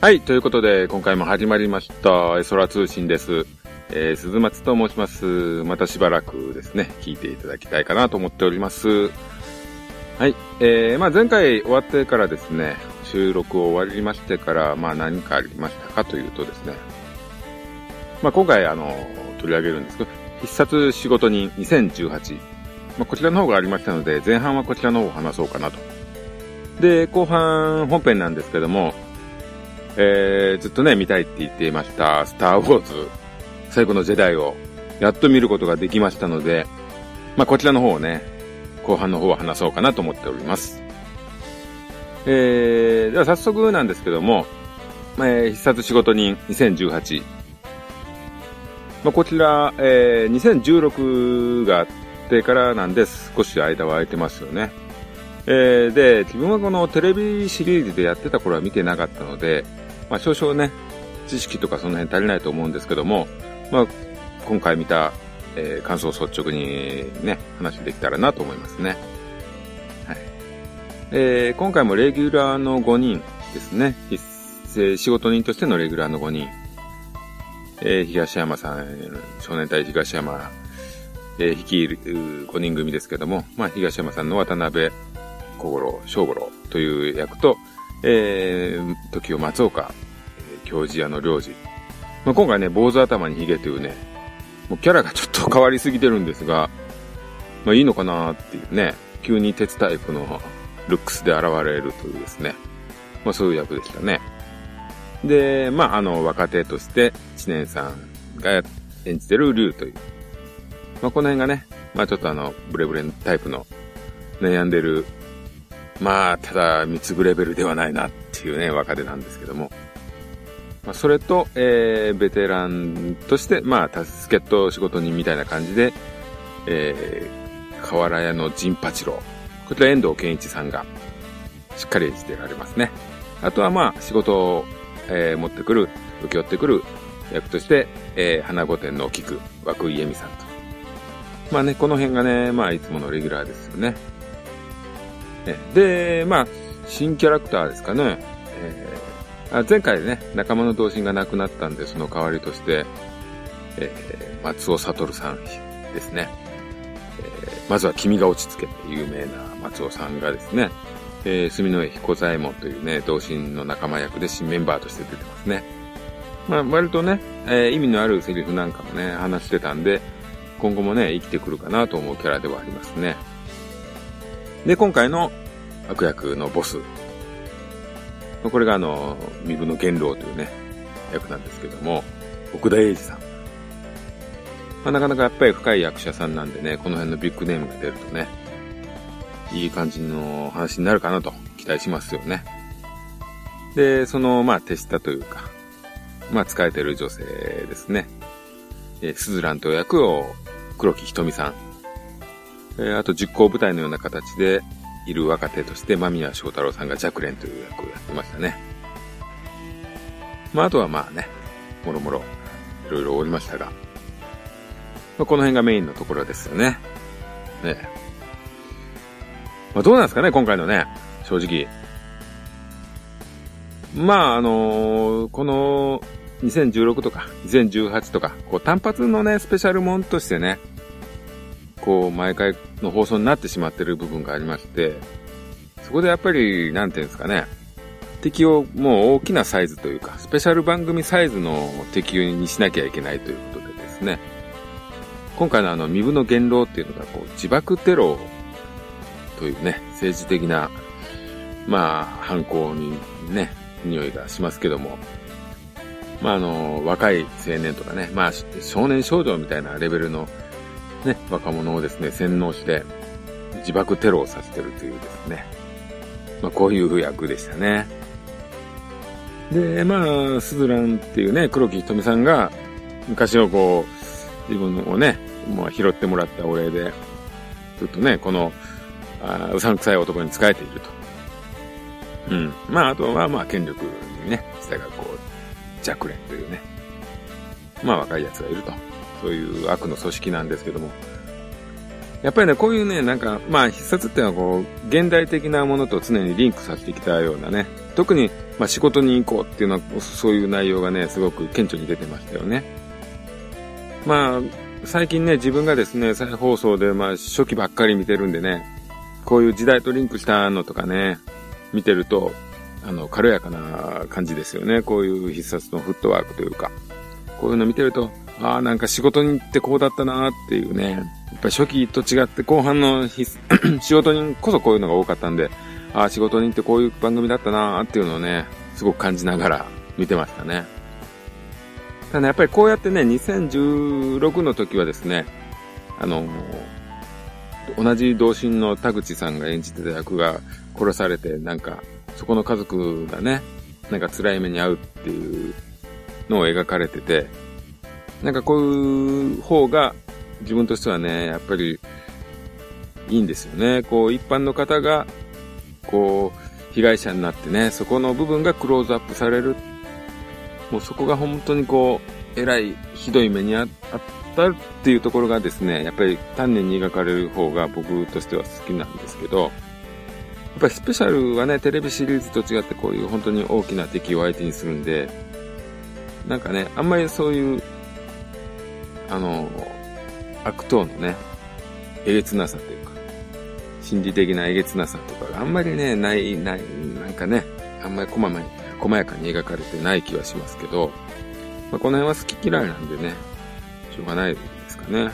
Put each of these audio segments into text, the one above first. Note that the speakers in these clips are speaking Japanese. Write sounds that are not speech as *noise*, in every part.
はい、ということで、今回も始まりました、え空通信です。えー、鈴松と申します。またしばらくですね、聞いていただきたいかなと思っております。はい、えー、まあ前回終わってからですね、収録を終わりましてから、まあ何かありましたかというとですね、まあ今回あの、取り上げるんですけど、必殺仕事人2018。まあこちらの方がありましたので、前半はこちらの方を話そうかなと。で、後半本編なんですけども、えー、ずっとね、見たいって言っていました、スター・ウォーズ、最後のジェダイを、やっと見ることができましたので、まあ、こちらの方をね、後半の方は話そうかなと思っております。えー、では早速なんですけども、えー、必殺仕事人2018。まあ、こちら、えー、2016があってからなんで少し間は空いてますよね。えー、で、自分はこのテレビシリーズでやってた頃は見てなかったので、まあ少々ね、知識とかその辺足りないと思うんですけども、まあ今回見た、えー感想を率直にね、話できたらなと思いますね。はい。えー今回もレギュラーの5人ですね。必えー仕事人としてのレギュラーの5人。えー東山さん、少年隊東山、えー率いる5人組ですけども、まあ東山さんの渡辺小五郎、小五郎という役と、えー、時を松岡、え教授屋の領事。まあ、今回ね、坊主頭にヒゲというね、もうキャラがちょっと変わりすぎてるんですが、まあいいのかなっていうね、急に鉄タイプのルックスで現れるというですね、まあそういう役でしたね。で、まああの、若手として、知念さんが演じてる竜という。まあこの辺がね、まあちょっとあの、ブレブレタイプの悩んでるまあ、ただ、三つぐレベルではないなっていうね、若手なんですけども。まあ、それと、えー、ベテランとして、まあ、助けと仕事人みたいな感じで、えー、河原屋の陣八郎。こちら遠藤健一さんが、しっかり演じてられますね。あとはまあ、仕事を、えー、持ってくる、受け負ってくる役として、えー、花御殿の菊、涌井恵美さんと。まあね、この辺がね、まあ、いつものレギュラーですよね。で、まあ、新キャラクターですかね。えー、あ前回ね、仲間の同心が亡くなったんで、その代わりとして、えー、松尾悟さんですね。えー、まずは君が落ち着けて有名な松尾さんがですね、えー、住之江彦左衛門というね、同心の仲間役で新メンバーとして出てますね。まあ、割とね、えー、意味のあるセリフなんかもね、話してたんで、今後もね、生きてくるかなと思うキャラではありますね。で、今回の悪役のボス。これがあの、身分の元老というね、役なんですけども、奥田英二さん。まあ、なかなかやっぱり深い役者さんなんでね、この辺のビッグネームが出るとね、いい感じの話になるかなと期待しますよね。で、その、まあ、手下というか、まあ、使えてる女性ですね。えー、スズランという役を黒木瞳さん。え、あと実行部隊のような形でいる若手として間宮祥太郎さんがジャクレンという役をやってましたね。まああとはまあね、もろもろいろいろおりましたが、まあ、この辺がメインのところですよね。ねまあどうなんですかね、今回のね、正直。まああのー、この2016とか2018とか、こう単発のね、スペシャルモンとしてね、こう、毎回の放送になってしまってる部分がありまして、そこでやっぱり、なんていうんですかね、敵をもう大きなサイズというか、スペシャル番組サイズの敵にしなきゃいけないということでですね、今回のあの、身分の言動っていうのが、こう、自爆テロというね、政治的な、まあ、犯行にね、匂いがしますけども、まあ、あの、若い青年とかね、まあ、少年少女みたいなレベルのね、若者をですね、洗脳して自爆テロをさせてるというですね、まあこういう役でしたね。で、まあ、スズランっていうね、黒木瞳さんが昔のこう、自分をね、まあ拾ってもらったお礼で、ずっとね、この、あうさんくさい男に仕えていると。うん。まあ、あとはまあ、権力にね、従うこう、弱連というね、まあ若い奴がいると。そういう悪の組織なんですけども。やっぱりね、こういうね、なんか、まあ、必殺っていうのはこう、現代的なものと常にリンクさせてきたようなね、特に、まあ、仕事に行こうっていうのは、そういう内容がね、すごく顕著に出てましたよね。まあ、最近ね、自分がですね、再放送で、まあ、初期ばっかり見てるんでね、こういう時代とリンクしたのとかね、見てると、あの、軽やかな感じですよね。こういう必殺のフットワークというか。こういうの見てると、ああ、なんか仕事に行ってこうだったなっていうね。やっぱ初期と違って後半の *clears throat* 仕事にこそこういうのが多かったんで、ああ、仕事に行ってこういう番組だったなっていうのをね、すごく感じながら見てましたね。ただ、ね、やっぱりこうやってね、2016の時はですね、あの同じ同心の田口さんが演じてた役が殺されて、なんか、そこの家族がね、なんか辛い目に遭うっていうのを描かれてて、なんかこういう方が自分としてはね、やっぱりいいんですよね。こう一般の方が、こう、被害者になってね、そこの部分がクローズアップされる。もうそこが本当にこう、偉い、ひどい目にあったっていうところがですね、やっぱり丹念に描かれる方が僕としては好きなんですけど、やっぱりスペシャルはね、テレビシリーズと違ってこういう本当に大きな敵を相手にするんで、なんかね、あんまりそういうあの、悪党のね、えげつなさというか、心理的なえげつなさとかがあんまりね、ない、ない、なんかね、あんまり細まに細やかに描かれてない気はしますけど、まあ、この辺は好き嫌いなんでね、しょうがないですかね。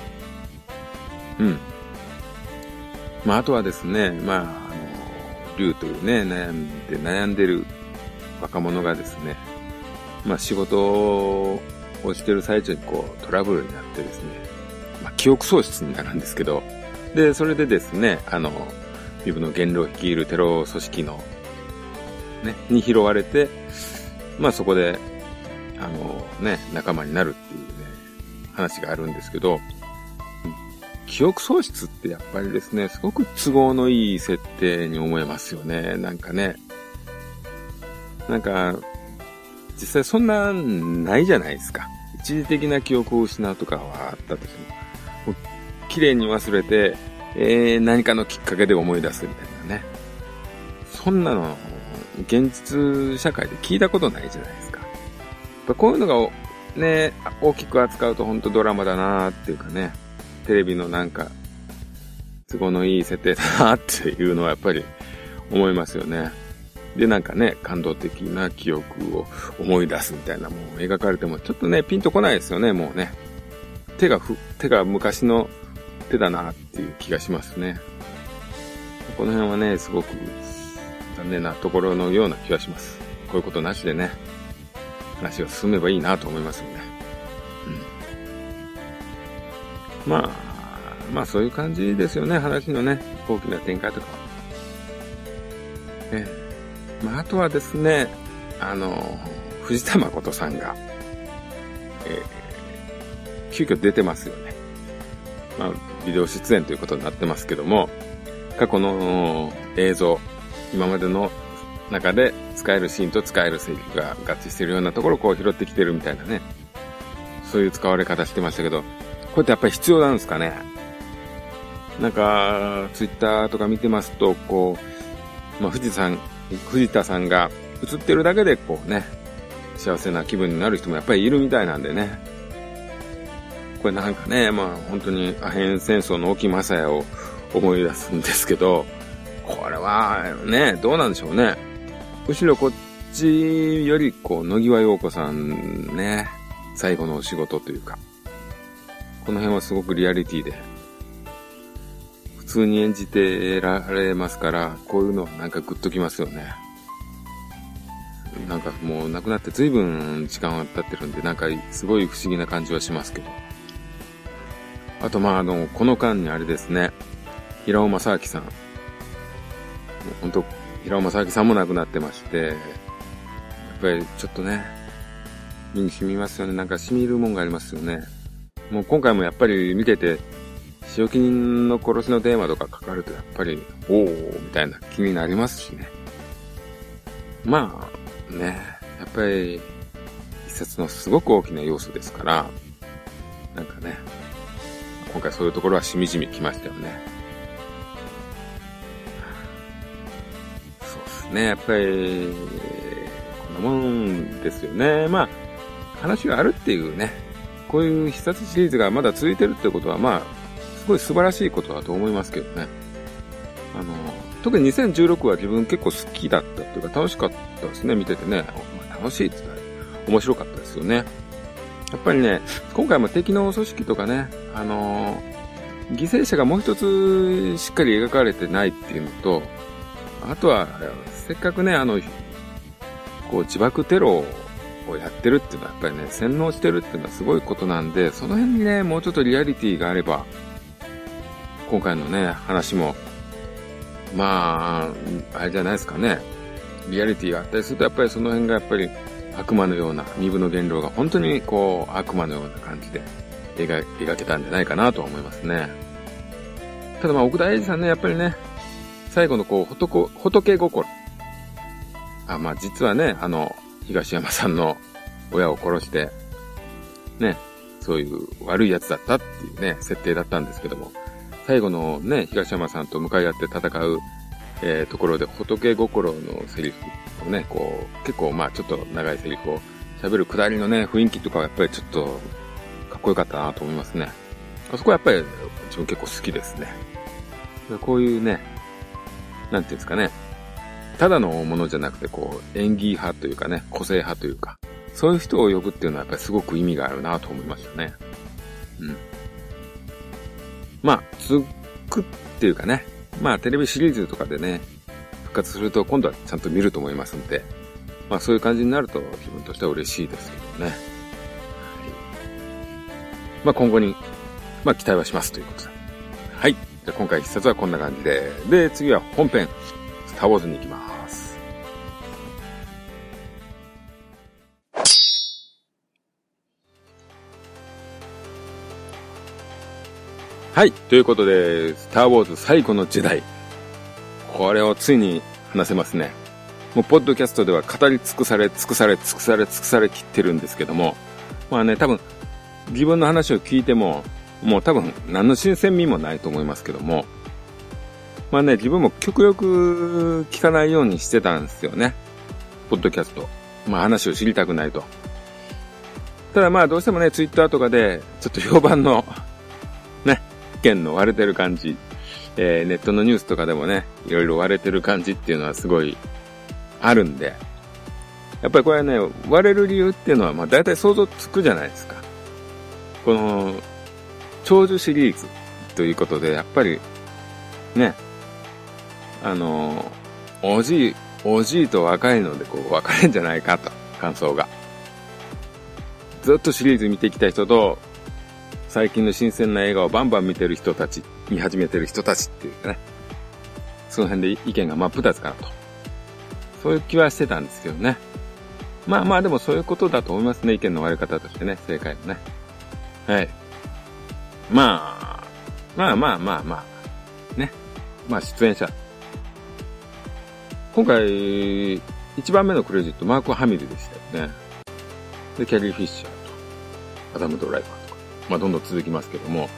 うん。まあ、あとはですね、まあ、あの、竜というね、悩んで、悩んでる若者がですね、まあ仕事をしてる最中にこうトラブルになってですね、まあ、記憶喪失になるんですけど、で、それでですね、あの、ビブの元老率いるテロ組織の、ね、に拾われて、まあそこで、あのね、仲間になるっていうね、話があるんですけど、記憶喪失ってやっぱりですね、すごく都合のいい設定に思えますよね。なんかね。なんか、実際そんなないじゃないですか。一時的な記憶を失うとかはあったとしても、綺麗に忘れて、えー、何かのきっかけで思い出すみたいなね。そんなの、現実社会で聞いたことないじゃないですか。やっぱこういうのが、ね、大きく扱うと本当ドラマだなっていうかね、テレビのなんか、都合のいい設定だなっていうのはやっぱり思いますよね。で、なんかね、感動的な記憶を思い出すみたいなもう描かれても、ちょっとね、ピンとこないですよね、もうね。手がふ、手が昔の手だなっていう気がしますね。この辺はね、すごく残念なところのような気がします。こういうことなしでね、話が進めばいいなと思いますよね。うん。まあ、まあそういう感じですよね、話のね、大きな展開とか。ねまあ、あとはですね、あの、藤田誠さんが、えー、急遽出てますよね。まあ、ビデオ出演ということになってますけども、過去の映像、今までの中で使えるシーンと使えるセリフが合致してるようなところをこう拾ってきてるみたいなね。そういう使われ方してましたけど、こうやってやっぱり必要なんですかね。なんか、ツイッターとか見てますと、こう、まあ、富士山藤田さんが映ってるだけでこうね、幸せな気分になる人もやっぱりいるみたいなんでね。これなんかね、まあ本当にアヘン戦争の沖正也を思い出すんですけど、これはね、どうなんでしょうね。むしろこっちよりこう、野際陽子さんね、最後のお仕事というか、この辺はすごくリアリティで通に演じてられますから、こういうのはなんかグッときますよね。なんかもう亡くなって随分時間は経ってるんで、なんかすごい不思議な感じはしますけど。あとまああの、この間にあれですね、平尾正明さん。本当平尾正明さんも亡くなってまして、やっぱりちょっとね、身に染みますよね。なんか染みるもんがありますよね。もう今回もやっぱり見てて、使用人の殺しのテーマとかかかるとやっぱり、おおみたいな気になりますしね。まあ、ね、やっぱり、一冊のすごく大きな要素ですから、なんかね、今回そういうところはしみじみきましたよね。そうですね、やっぱり、こんなもんですよね。まあ、話があるっていうね、こういう必殺シリーズがまだ続いてるってことは、まあ、すごい素晴らしいことだと思いますけどね。あの、特に2016は自分結構好きだったっていうか楽しかったですね、見ててね。ま楽しいって言ったら面白かったですよね。やっぱりね、今回も敵の組織とかね、あの犠牲者がもう一つしっかり描かれてないっていうのと、あとは、せっかくね、あの、こう自爆テロをやってるっていうのはやっぱりね、洗脳してるっていうのはすごいことなんで、その辺にね、もうちょっとリアリティがあれば、今回のね、話も、まあ、あれじゃないですかね。リアリティがあったりすると、やっぱりその辺がやっぱり悪魔のような、身分の言動が本当にこう、悪魔のような感じで描描けたんじゃないかなと思いますね。ただまあ、奥田英二さんね、やっぱりね、最後のこう、仏、仏心。あ、まあ実はね、あの、東山さんの親を殺して、ね、そういう悪い奴だったっていうね、設定だったんですけども、最後のね、東山さんと向かい合って戦う、えー、ところで仏心のセリフをね、こう、結構まあちょっと長いセリフを喋るくだりのね、雰囲気とかはやっぱりちょっと、かっこよかったなと思いますね。あそこはやっぱり自分結構好きですね。こういうね、なんていうんですかね、ただのものじゃなくて、こう、演技派というかね、個性派というか、そういう人を呼ぶっていうのはやっぱりすごく意味があるなと思いましたね。うん。まあ、続くっていうかね、まあ、テレビシリーズとかでね、復活すると今度はちゃんと見ると思いますんで、まあ、そういう感じになると自分としては嬉しいですけどね。はい、まあ、今後に、まあ、期待はしますということで。はい。じゃ今回必殺はこんな感じで。で、次は本編、スターウォーズに行きます。はい。ということで、スターウォーズ最後の時代。これをついに話せますね。もう、ポッドキャストでは語り尽くされ、尽くされ、尽くされ、尽くされきってるんですけども、まあね、多分、自分の話を聞いても、もう多分、何の新鮮味もないと思いますけども、まあね、自分も極力聞かないようにしてたんですよね。ポッドキャスト。まあ話を知りたくないと。ただまあどうしてもね、ツイッターとかで、ちょっと評判の見の割れてる感じ、えー、ネットのニュースとかでもね、いろいろ割れてる感じっていうのはすごいあるんで、やっぱりこれね、割れる理由っていうのは、まあ大体想像つくじゃないですか。この、長寿シリーズということで、やっぱり、ね、あの、おじい、おじいと若いのでこう分かれんじゃないかと、感想が。ずっとシリーズ見てきた人と、最近の新鮮な映画をバンバン見てる人たち、見始めてる人たちっていうかね、その辺で意見が真っ二つかなと。そういう気はしてたんですけどね。まあまあでもそういうことだと思いますね、意見の割れ方としてね、正解はね。はい。まあ、まあまあまあまあ、ね。まあ出演者。今回、一番目のクレジット、マーク・ハミルでしたよね。で、キャリー・フィッシャーと、アダム・ドライバー。まあ、どんどん続きますけども、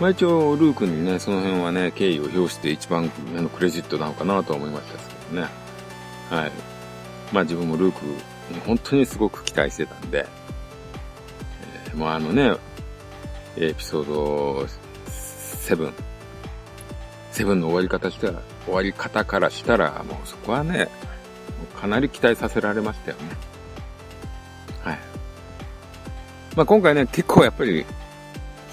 まあ、一応、ルークにね、その辺はね、敬意を表して一番目のクレジットなのかなとは思いましたけどね。はい。まあ、自分もルーク本当にすごく期待してたんで、えー、もうあのね、エピソード7、7の終わり方したら、終わり方からしたら、もうそこはね、かなり期待させられましたよね。まあ、今回ね、結構やっぱり、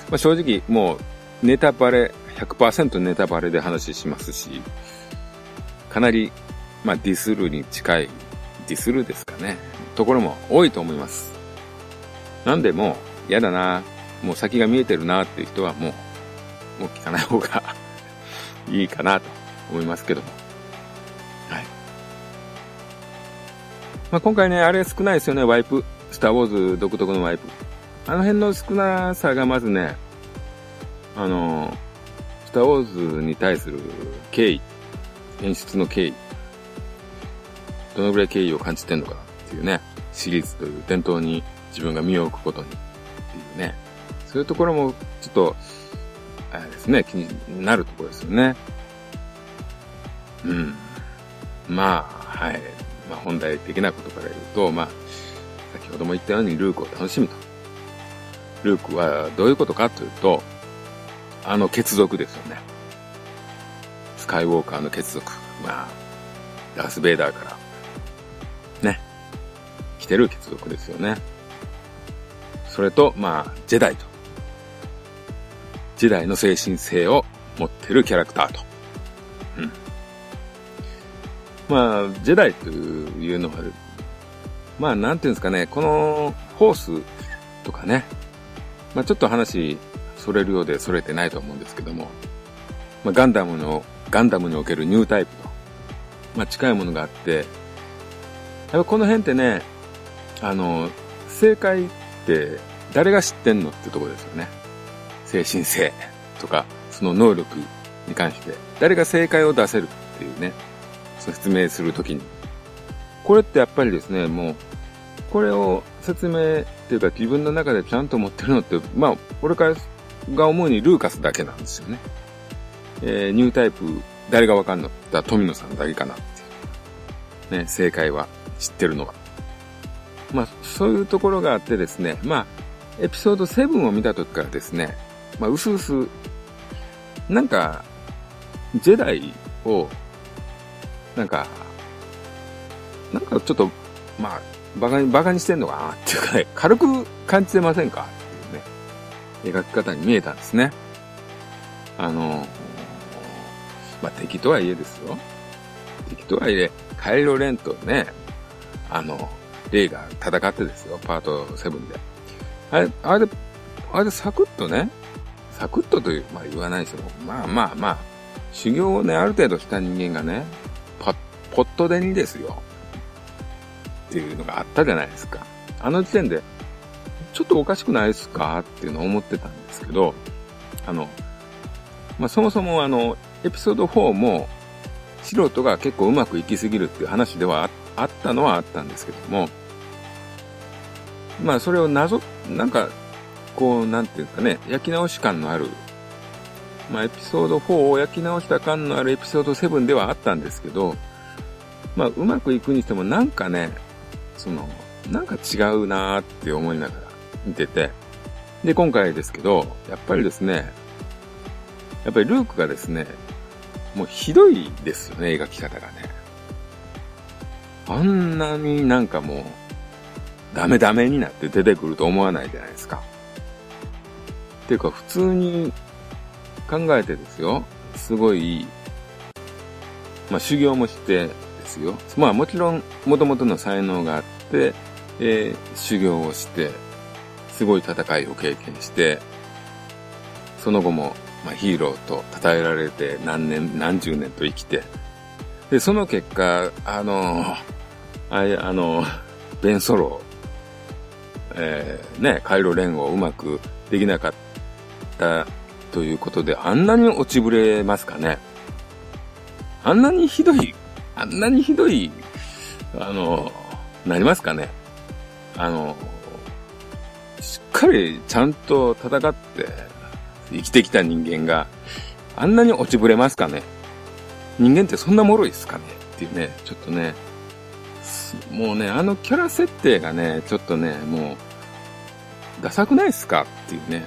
まあ、正直もうネタバレ、100%ネタバレで話しますし、かなり、まあ、ディスルに近い、ディスルですかね、ところも多いと思います。なんでもう、嫌だな、もう先が見えてるなっていう人はもう、もう聞かない方が *laughs* いいかなと思いますけども。はい。まあ、今回ね、あれ少ないですよね、ワイプ。スターウォーズ独特のワイプ。あの辺の少なさがまずね、あの、スターウォーズに対する敬意、演出の敬意、どのぐらい敬意を感じてんのかなっていうね、シリーズという伝統に自分が身を置くことにっていうね、そういうところもちょっと、あれですね、気になるところですよね。うん。まあ、はい。まあ本題的なことから言うと、まあ、先ほども言ったようにルークを楽しむと。ルークはどういうことかというと、あの血族ですよね。スカイウォーカーの血族。まあ、ダース・ベイダーから、ね、来てる血族ですよね。それと、まあ、ジェダイと。ジェダイの精神性を持ってるキャラクターと。うん。まあ、ジェダイというのは、まあ、なんていうんですかね、このホースとかね、まあちょっと話、それるようでそれてないと思うんですけども、まあガンダムの、ガンダムにおけるニュータイプと、まあ近いものがあって、やっぱこの辺ってね、あの、正解って誰が知ってんのってとこですよね。精神性とか、その能力に関して、誰が正解を出せるっていうね、その説明するときに。これってやっぱりですね、もう、これを説明っていうか自分の中でちゃんと持ってるのって、まあ、俺からが思うにルーカスだけなんですよね。えー、ニュータイプ、誰がわかんのだ富野さんだけかなって。ね、正解は知ってるのは。まあ、そういうところがあってですね、まあ、エピソード7を見た時からですね、まあ、うすうす、なんか、ジェダイを、なんか、なんかちょっと、まあ、バカに、バカにしてんのかな？*laughs* っていうかね、軽く感じてませんか？っていうね、描き方に見えたんですね。あの、まあ、敵とはいえですよ。敵とはいえ、カイロレンとね、あの、レイが戦ってですよ、パート7で。あれ、あれで、あれサクッとね、サクッとという、まあ言わないですよ。まあまあまあ、修行をね、ある程度した人間がね、パポットでにですよ。っていうのがあったじゃないですか。あの時点で、ちょっとおかしくないですか？っていうのを思ってたんですけど、あの、まあ、そもそもあの、エピソード4も、素人が結構うまくいきすぎるっていう話ではあったのはあったんですけども、まあそれを謎、なんか、こう、なんていうかね、焼き直し感のある、まあエピソード4を焼き直した感のあるエピソード7ではあったんですけど、まあうまくいくにしてもなんかね、その、なんか違うなーって思いながら見てて、で、今回ですけど、やっぱりですね、やっぱりルークがですね、もうひどいですよね、描き方がね。あんなになんかもう、ダメダメになって出てくると思わないじゃないですか。ていうか、普通に考えてですよ、すごい、まあ修行もしてですよ。まあもちろん、元々の才能があって、えー、修行をして、すごい戦いを経験して、その後も、まあ、ヒーローと称えられて何年、何十年と生きて、で、その結果、あの、ああの、ベンソローえー、ね、カイロ連をうまくできなかったということで、あんなに落ちぶれますかね。あんなにひどい、あんなにひどい、あの、なりますかね。あの、しっかりちゃんと戦って生きてきた人間があんなに落ちぶれますかね。人間ってそんな脆いですかねっていうね、ちょっとね、もうね、あのキャラ設定がね、ちょっとね、もう、ダサくないっすか？っていうね。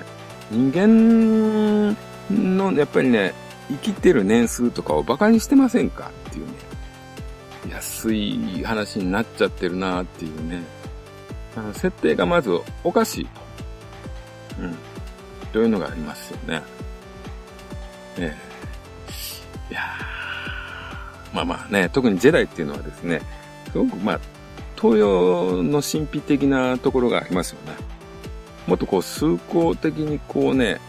人間の、やっぱりね、生きてる年数とかを馬鹿にしてませんか？っていうね。安い話になっちゃってるなっていうね。あの設定がまずおかしい。うん。というのがありますよね。ええいやまあまあね、特にジェダイっていうのはですね、すごくまあ、東洋の神秘的なところがありますよね。もっとこう、崇高的にこうね、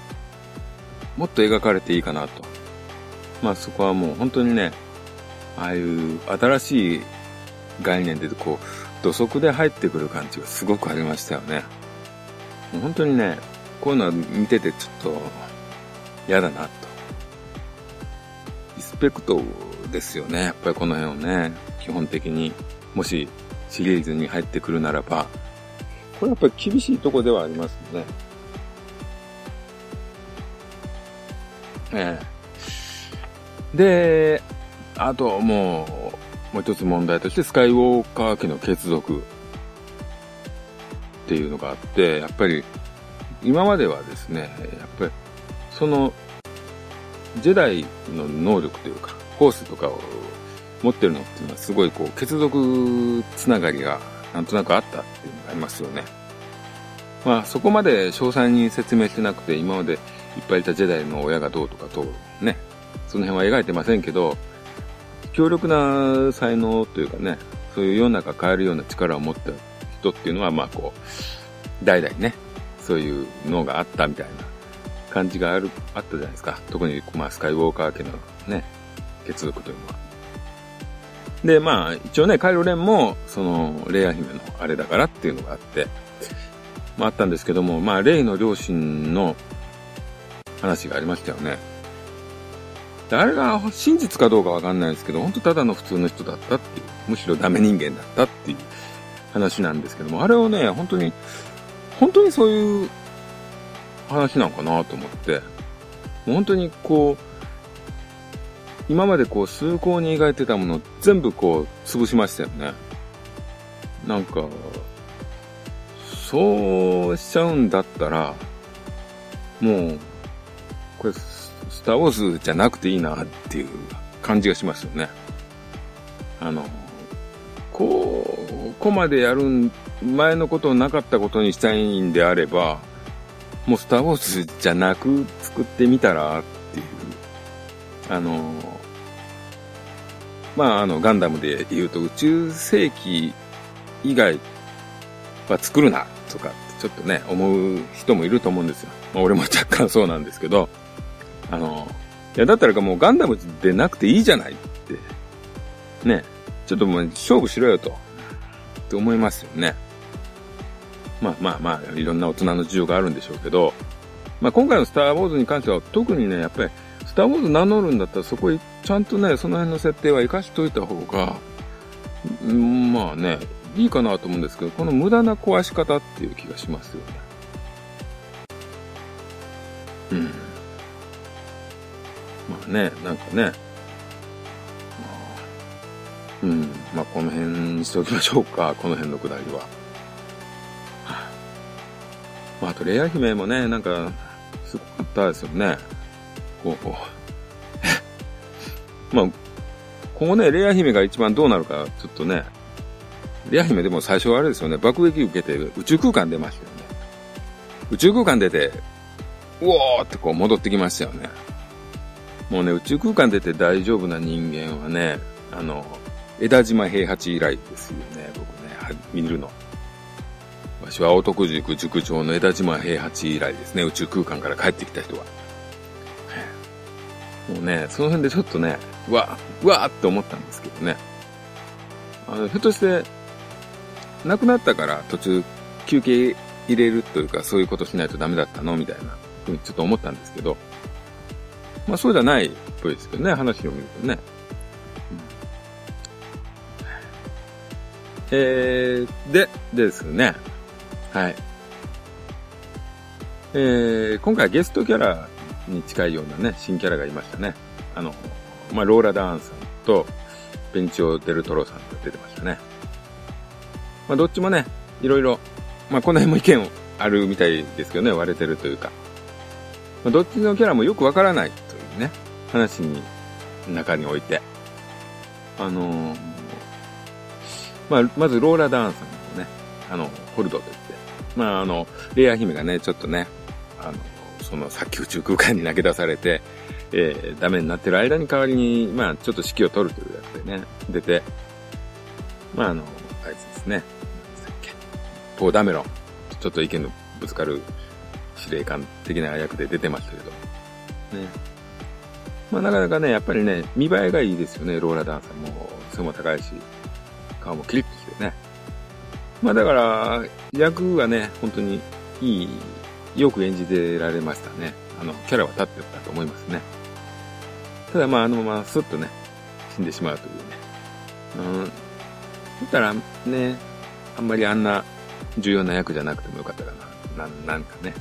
もっと描かれていいかなと。まあそこはもう本当にね、ああいう新しい概念でこう、土足で入ってくる感じがすごくありましたよね。本当にね、こういうのは見ててちょっと嫌だなと。リスペクトですよね。やっぱりこの辺をね、基本的に、もしシリーズに入ってくるならば、これやっぱり厳しいとこではありますね。ええで、あともう、もう一つ問題としてスカイウォーカー家の血族っていうのがあって、やっぱり今まではですね、やっぱりそのジェダイの能力というか、コースとかを持ってるのっていうのはすごいこう、血族つながりがなんとなくあったっていうのがありますよね。まあそこまで詳細に説明してなくて、今までいっぱいいたジェダイの親がどうとかと、ね、その辺は描いてませんけど、強力な才能というかね、そういう世の中変えるような力を持った人っていうのは、まあこう、代々ね、そういう脳があったみたいな感じがある、あったじゃないですか。特に、まあ、スカイウォーカー家のね、血族というのは。で、まあ、一応ね、カイロレンも、その、レイヤ姫のあれだからっていうのがあって、まああったんですけども、まあ、レイの両親の話がありましたよね。あれが真実かどうかわかんないですけど、本当ただの普通の人だったっていう、むしろダメ人間だったっていう話なんですけども、あれをね、本当に、本当にそういう話なのかなと思って、本当にこう、今までこう崇高に描いてたもの全部こう潰しましたよね。なんか、そうしちゃうんだったら、もう、これ、ターウォーズじゃなくていいなっていう感じがしますよね。あの、ここまでやる前のことをなかったことにしたいんであれば、もうスターウォーズじゃなく作ってみたらっていう、あの、まあ、あの、ガンダムで言うと宇宙世紀以外は作るなとかちょっとね、思う人もいると思うんですよ。まあ、俺も若干そうなんですけど、あの、いや、だったらもうガンダムでなくていいじゃないって、ね、ちょっともう勝負しろよと、って思いますよね。まあまあまあ、いろんな大人の事情があるんでしょうけど、まあ今回のスターウォーズに関しては特にね、やっぱり、スターウォーズ名乗るんだったらそこちゃんとね、その辺の設定は活かしといた方が、まあね、いいかなと思うんですけど、この無駄な壊し方っていう気がしますよね。うん。ね、なんかね、うん。まあ、この辺にしておきましょうか。この辺のくだりは。まあ、あと、レア姫もね、なんか、すごかったですよね。こう、*laughs* まあ、今後ね、レア姫が一番どうなるか、ちょっとね、レア姫でも最初はあれですよね、爆撃受けて宇宙空間出ましたよね。宇宙空間出て、うおーってこう戻ってきましたよね。もうね、宇宙空間出て大丈夫な人間はね、あの、枝島平八以来ですよね、僕ね、見るの。わしは青徳塾塾長の枝島平八以来ですね、宇宙空間から帰ってきた人は。もうね、その辺でちょっとね、うわ、うわーって思ったんですけどね。あの、ひょっとして、亡くなったから途中休憩入れるというか、そういうことしないとダメだったの？みたいなふうにちょっと思ったんですけど、まあそうじゃないっぽいですけどね、話を見るとね。えー、で、でですね、はい。えー、今回ゲストキャラに近いようなね、新キャラがいましたね。あの、まあ、ローラ・ダーンさんと、ベンチオ・デルトロさんが出てましたね。まあ、どっちもね、いろいろ、まあ、この辺も意見あるみたいですけどね、割れてるというか。まあ、どっちのキャラもよくわからない、話に、中において。あのー、まあ、まずローラ・ダーンさんのね、あの、ホルドと言って、まあ、あの、レア姫がね、ちょっとね、あの、その、さっき宇宙空間に投げ出されて、えー、ダメになってる間に代わりに、まあ、ちょっと指揮を取るというやつでね、出て、まあ、あの、あいつですね、ポー・ダメロン、ちょっと意見のぶつかる司令官的な役で出てましたけど、ね。まあなかなかね、やっぱりね、見栄えがいいですよね、ローラ・ダンさんも。背も高いし、顔もキリッとしてね。まあだから、役はね、本当にいい、よく演じてられましたね。あの、キャラは立ってたと思いますね。ただまああのままスッとね、死んでしまうというね。うん。だったらね、あんまりあんな重要な役じゃなくてもよかったかな。ななんかね。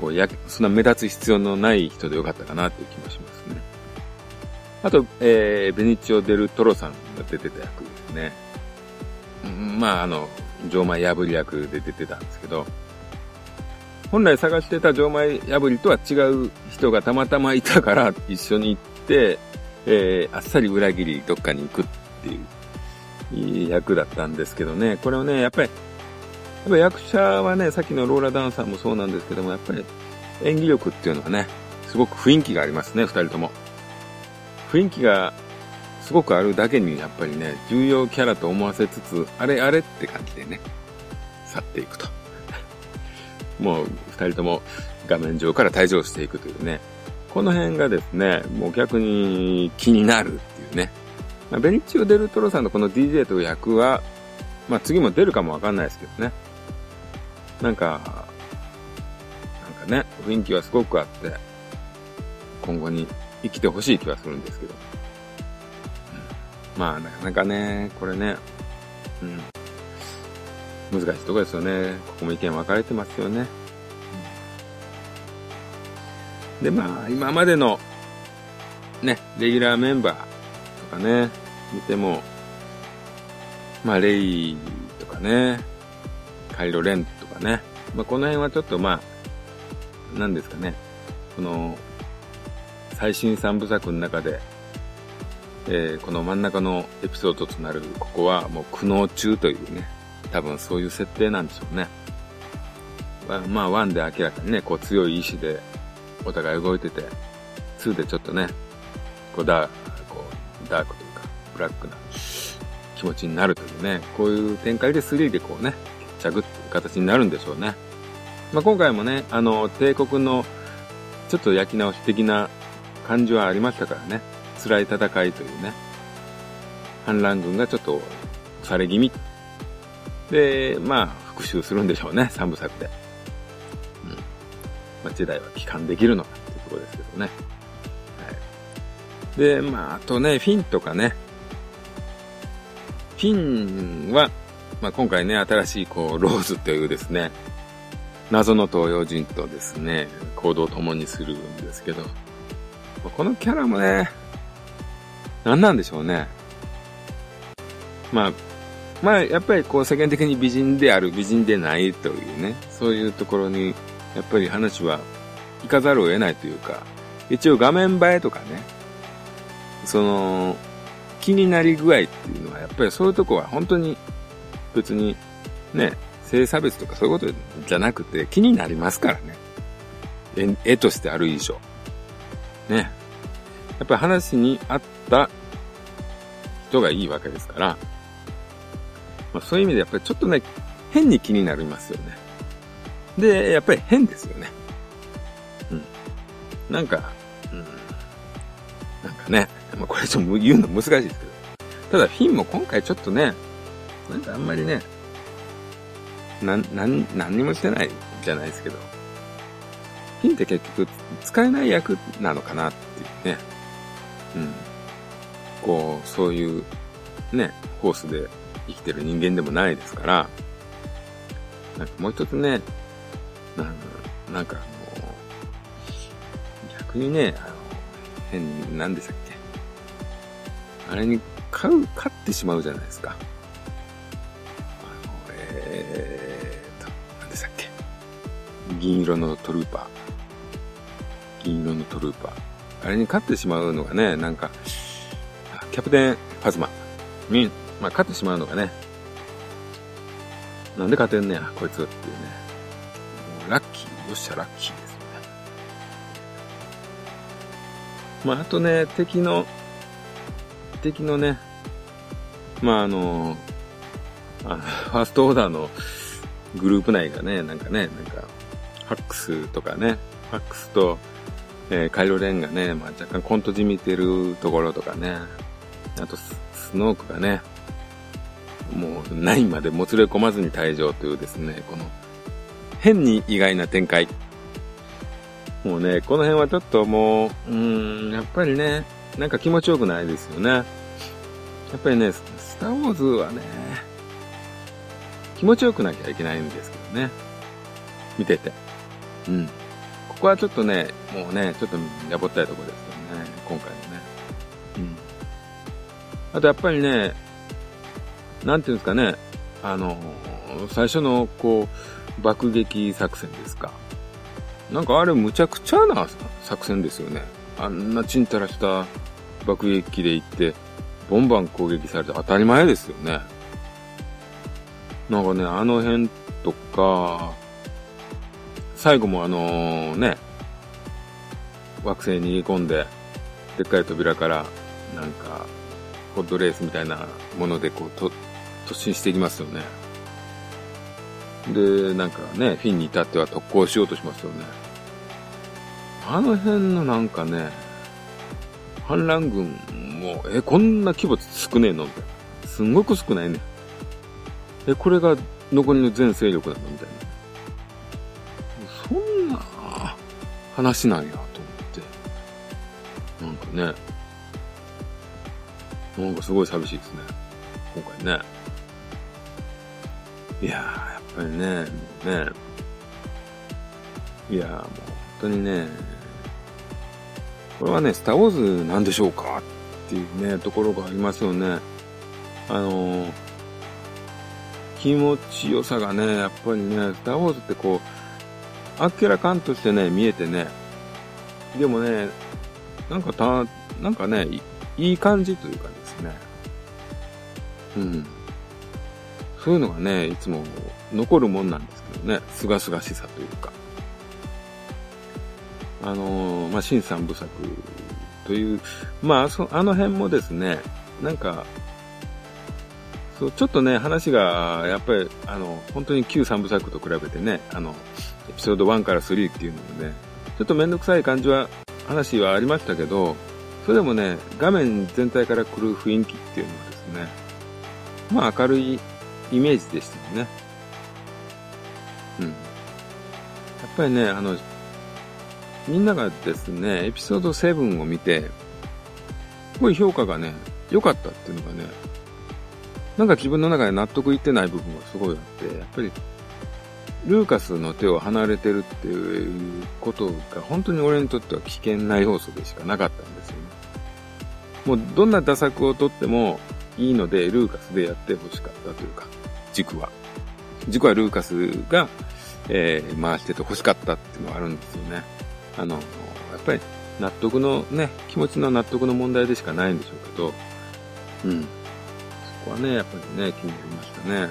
こうや、そんな目立つ必要のない人でよかったかなっていう気もしますね。あと、えー、ベニチオ・デル・トロさんが出てた役ですね。うん、まあ、あの、錠前破り役で出てたんですけど、本来探してた錠前破りとは違う人がたまたまいたから一緒に行って、えー、あっさり裏切りどっかに行くっていう、いい役だったんですけどね、これをね、やっぱり、っぱ役者はね、さっきのローラダンさんもそうなんですけども、やっぱり演技力っていうのはね、すごく雰囲気がありますね、二人とも。雰囲気がすごくあるだけに、やっぱりね、重要キャラと思わせつつ、あれあれって感じでね、去っていくと。*laughs* もう二人とも画面上から退場していくというね、この辺がですね、もう逆に気になるっていうね。まあ、ベニチオ・デルトロさんのこの DJ という役は、まあ次も出るかもわかんないですけどね。なんか、なんかね、雰囲気はすごくあって、今後に生きてほしい気はするんですけど。うん、まあ、なかなかね、これね、うん。難しいとこですよね。ここも意見分かれてますよね。で、まあ、今までの、ね、レギュラーメンバーとかね、見ても、まあ、レイとかね、カイロ・レンかね、まあ、この辺はちょっとまあ、なんですかね、この、最新3部作の中で、えー、この真ん中のエピソードとなるここはもう苦悩中というね、多分そういう設定なんでしょうね。まあ、まあ、1で明らかにね、こう強い意志でお互い動いてて、2でちょっとね、こうダーこうダークというか、ブラックな気持ちになるというね、こういう展開で3でこうね、着っていう形になるんでしょうね。まあ、今回もね、あの、帝国のちょっと焼き直し的な感じはありましたからね。辛い戦いというね。反乱軍がちょっと押され気味。で、まあ、復讐するんでしょうね、三部作で。うん。まあ、時代は帰還できるのかっていうところですけどね。はい。で、まあ、あとね、フィンとかね。フィンは、まあ、今回ね、新しい、こう、ローズというですね、謎の東洋人とですね、行動を共にするんですけど、このキャラもね、何なんでしょうね。まあ、まあ、やっぱりこう世間的に美人である、美人でないというね、そういうところに、やっぱり話は行かざるを得ないというか、一応画面映えとかね、その、気になり具合っていうのは、やっぱりそういうとこは本当に別にね、性差別とかそういうことじゃなくて気になりますからね。絵としてある以上。ね。やっぱり話に合った人がいいわけですから、まあ、そういう意味でやっぱりちょっとね、変に気になりますよね。で、やっぱり変ですよね。うん。なんか、うん。なんかね、まあ、これちょっと言うの難しいですけど。ただ、フィンも今回ちょっとね、なんかあんまりね、なん、なん、何にもしてないじゃないですけど、フィンって結局使えない役なのかなっていうね。うん。こう、そういう、ね、コースで生きてる人間でもないですから、なんかもう一つね、なんなんかあの、逆にね、あの、変、なんでしたっけ。あれに買う、買ってしまうじゃないですか。えーと、なんでしたっけ？銀色のトルーパー。銀色のトルーパー。あれに勝ってしまうのがね、なんか、キャプテンファズマに、まあ、勝ってしまうのがね、なんで勝てんねや、こいつっていうね。もうラッキー、よっしゃ、ラッキーですよね。まあ、あとね、敵の、敵のね、まあ、あの、ファーストオーダーのグループ内がね、なんかね、なんか、ファックスとかね、ファックスと、えー、カイロレンがね、まあ、若干コントじみてるところとかね、あとス、スノークがね、もう9までもつれ込まずに退場というですね、この、変に意外な展開。もうね、この辺はちょっともう、うん、やっぱりね、なんか気持ちよくないですよね。やっぱりね、スターウォーズはね、気持ちよくなきゃいけないんですけどね。見てて。うん。ここはちょっとね、もうね、ちょっとやぼったいとこですよね、今回のね。うん。あとやっぱりね、なんていうんですかね、あの、最初の、こう、爆撃作戦ですか。なんかあれむちゃくちゃな作戦ですよね。あんなちんたらした爆撃機で行って、ボンバン攻撃されて当たり前ですよね。なんかね、あの辺とか、最後もあのね、惑星に逃げ込んで、でっかい扉から、なんか、ホッドレースみたいなものでこう、と、突進していきますよね。で、なんかね、フィンに至っては特攻しようとしますよね。あの辺のなんかね、反乱軍も、え、こんな規模少ねえのみたいな。すんごく少ないね。え、これが残りの全勢力なの？みたいな。そんな話なんやと思って。なんかね。なんかすごい寂しいですね。今回ね。いやー、やっぱりね、もうね。いやー、もう本当にね、これはね、スターウォーズなんでしょうかっていうね、ところがありますよね。あのー、気持ちよさがね、やっぱりね、スターウォーズってこう、あっけらかんとしてね、見えてね、でもね、なんかた、なんかね、いい感じというかですね。うん。そういうのがね、いつも残るもんなんですけどね、すがすがしさというか。あのー、まあ、新三部作という、まあ、そあの辺もですね、なんか、そう、ちょっとね、話が、やっぱり、あの、本当に旧三部作と比べてね、あの、エピソード1から3っていうのもね、ちょっとめんどくさい感じは、話はありましたけど、それでもね、画面全体から来る雰囲気っていうのはですね、まあ明るいイメージでしたよね。うん。やっぱりね、あの、みんながですね、エピソード7を見て、すごい評価がね、良かったっていうのがね、なんか自分の中で納得いってない部分がすごいあって、やっぱり、ルーカスの手を離れてるっていうことが本当に俺にとっては危険な要素でしかなかったんですよね。もうどんな打作をとってもいいので、ルーカスでやってほしかったというか、軸は。軸はルーカスが、えー、回してて欲しかったっていうのがあるんですよね。あの、やっぱり納得のね、気持ちの納得の問題でしかないんでしょうけど、うん。こはね、やっぱりね、気になりましたね。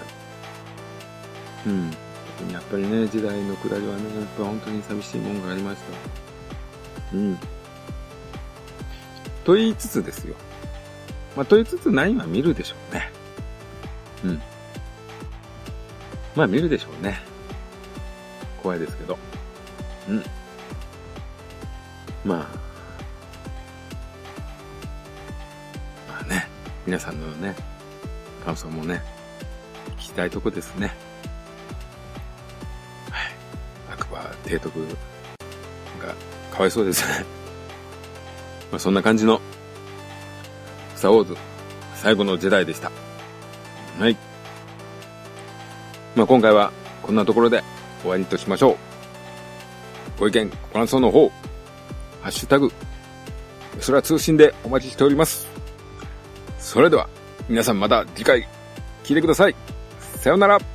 うん。やっぱりね、時代の下りはね、やっぱ本当に寂しいもんがありました。うん。と言いつつですよ。まあ、と言いつつ何は見るでしょうね。うん。まあ見るでしょうね。怖いですけど。うん。まあ、まあね、皆さんのね、感想もね、聞きたいとこですね。はい。悪魔提督がかわいそうですね。*laughs* まあそんな感じの、スターウォーズ最後の時代でした。はい。まあ今回はこんなところで終わりとしましょう。ご意見、ご感想の方、ハッシュタグ、それは通信でお待ちしております。それでは、皆さんまた次回聞いてください。さようなら。